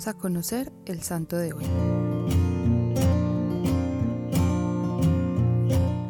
Vamos a conocer el santo de hoy.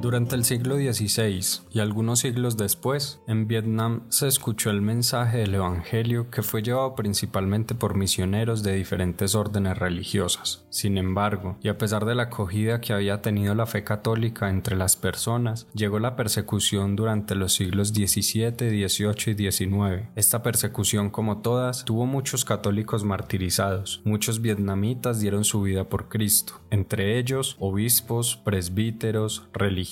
Durante el siglo XVI y algunos siglos después, en Vietnam se escuchó el mensaje del Evangelio que fue llevado principalmente por misioneros de diferentes órdenes religiosas. Sin embargo, y a pesar de la acogida que había tenido la fe católica entre las personas, llegó la persecución durante los siglos XVII, XVIII y XIX. Esta persecución, como todas, tuvo muchos católicos martirizados. Muchos vietnamitas dieron su vida por Cristo, entre ellos obispos, presbíteros, religiosos,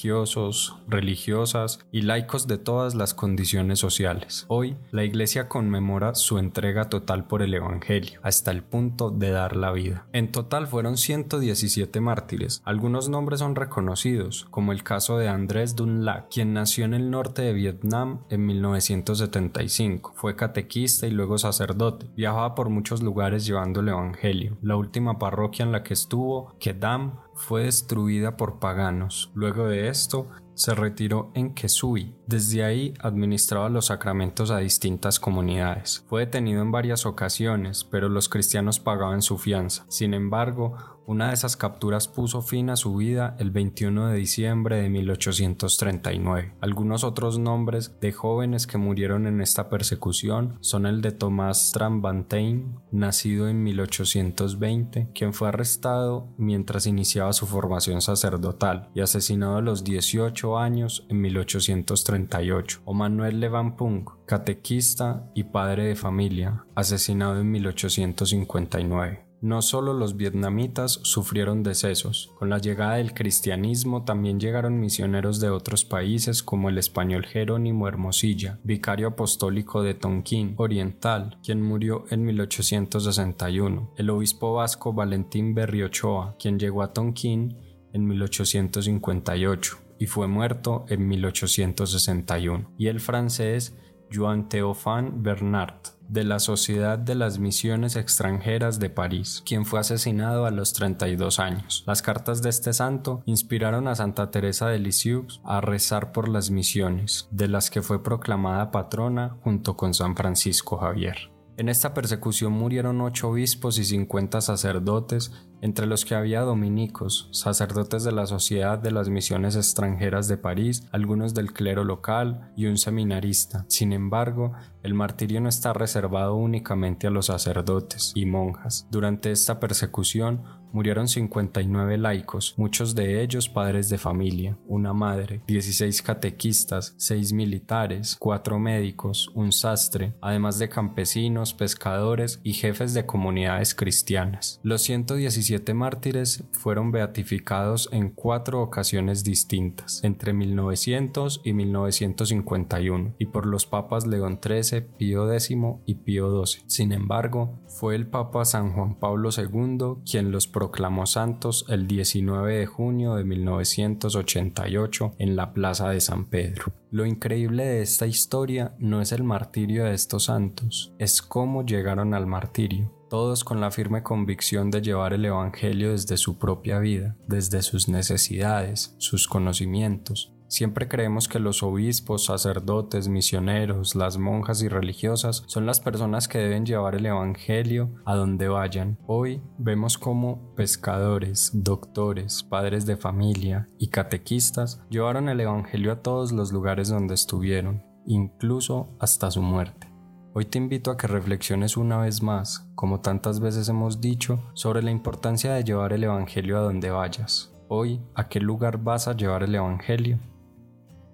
religiosas y laicos de todas las condiciones sociales. Hoy, la Iglesia conmemora su entrega total por el Evangelio, hasta el punto de dar la vida. En total fueron 117 mártires. Algunos nombres son reconocidos, como el caso de Andrés Dunlap, quien nació en el norte de Vietnam en 1975. Fue catequista y luego sacerdote. Viajaba por muchos lugares llevando el Evangelio. La última parroquia en la que estuvo, Kedam, fue destruida por paganos. Luego de esto, se retiró en Kesui. Desde ahí administraba los sacramentos a distintas comunidades. Fue detenido en varias ocasiones, pero los cristianos pagaban su fianza. Sin embargo, una de esas capturas puso fin a su vida el 21 de diciembre de 1839. Algunos otros nombres de jóvenes que murieron en esta persecución son el de Tomás Trambantain, nacido en 1820, quien fue arrestado mientras iniciaba su formación sacerdotal y asesinado a los 18 años en 1838, o Manuel Levampung, catequista y padre de familia, asesinado en 1859. No solo los vietnamitas sufrieron decesos, con la llegada del cristianismo también llegaron misioneros de otros países como el español Jerónimo Hermosilla, vicario apostólico de Tonquín Oriental, quien murió en 1861, el obispo vasco Valentín Berriochoa, quien llegó a Tonquín en 1858 y fue muerto en 1861, y el francés Joan Théophane Bernard, de la Sociedad de las Misiones Extranjeras de París, quien fue asesinado a los 32 años. Las cartas de este santo inspiraron a Santa Teresa de Lisieux a rezar por las misiones, de las que fue proclamada patrona junto con San Francisco Javier. En esta persecución murieron ocho obispos y cincuenta sacerdotes entre los que había dominicos, sacerdotes de la Sociedad de las Misiones Extranjeras de París, algunos del clero local y un seminarista. Sin embargo, el martirio no está reservado únicamente a los sacerdotes y monjas. Durante esta persecución murieron 59 laicos, muchos de ellos padres de familia, una madre, 16 catequistas, 6 militares, 4 médicos, un sastre, además de campesinos, pescadores y jefes de comunidades cristianas. Los 117 siete mártires fueron beatificados en cuatro ocasiones distintas, entre 1900 y 1951, y por los papas León XIII, Pío X y Pío XII. Sin embargo, fue el Papa San Juan Pablo II quien los proclamó santos el 19 de junio de 1988 en la Plaza de San Pedro. Lo increíble de esta historia no es el martirio de estos santos, es cómo llegaron al martirio todos con la firme convicción de llevar el Evangelio desde su propia vida, desde sus necesidades, sus conocimientos. Siempre creemos que los obispos, sacerdotes, misioneros, las monjas y religiosas son las personas que deben llevar el Evangelio a donde vayan. Hoy vemos cómo pescadores, doctores, padres de familia y catequistas llevaron el Evangelio a todos los lugares donde estuvieron, incluso hasta su muerte. Hoy te invito a que reflexiones una vez más, como tantas veces hemos dicho, sobre la importancia de llevar el Evangelio a donde vayas. Hoy, ¿a qué lugar vas a llevar el Evangelio?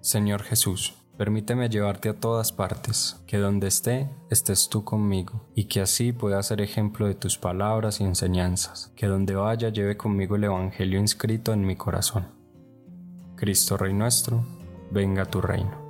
Señor Jesús, permíteme llevarte a todas partes, que donde esté, estés tú conmigo, y que así pueda ser ejemplo de tus palabras y enseñanzas, que donde vaya lleve conmigo el Evangelio inscrito en mi corazón. Cristo Rey nuestro, venga tu reino.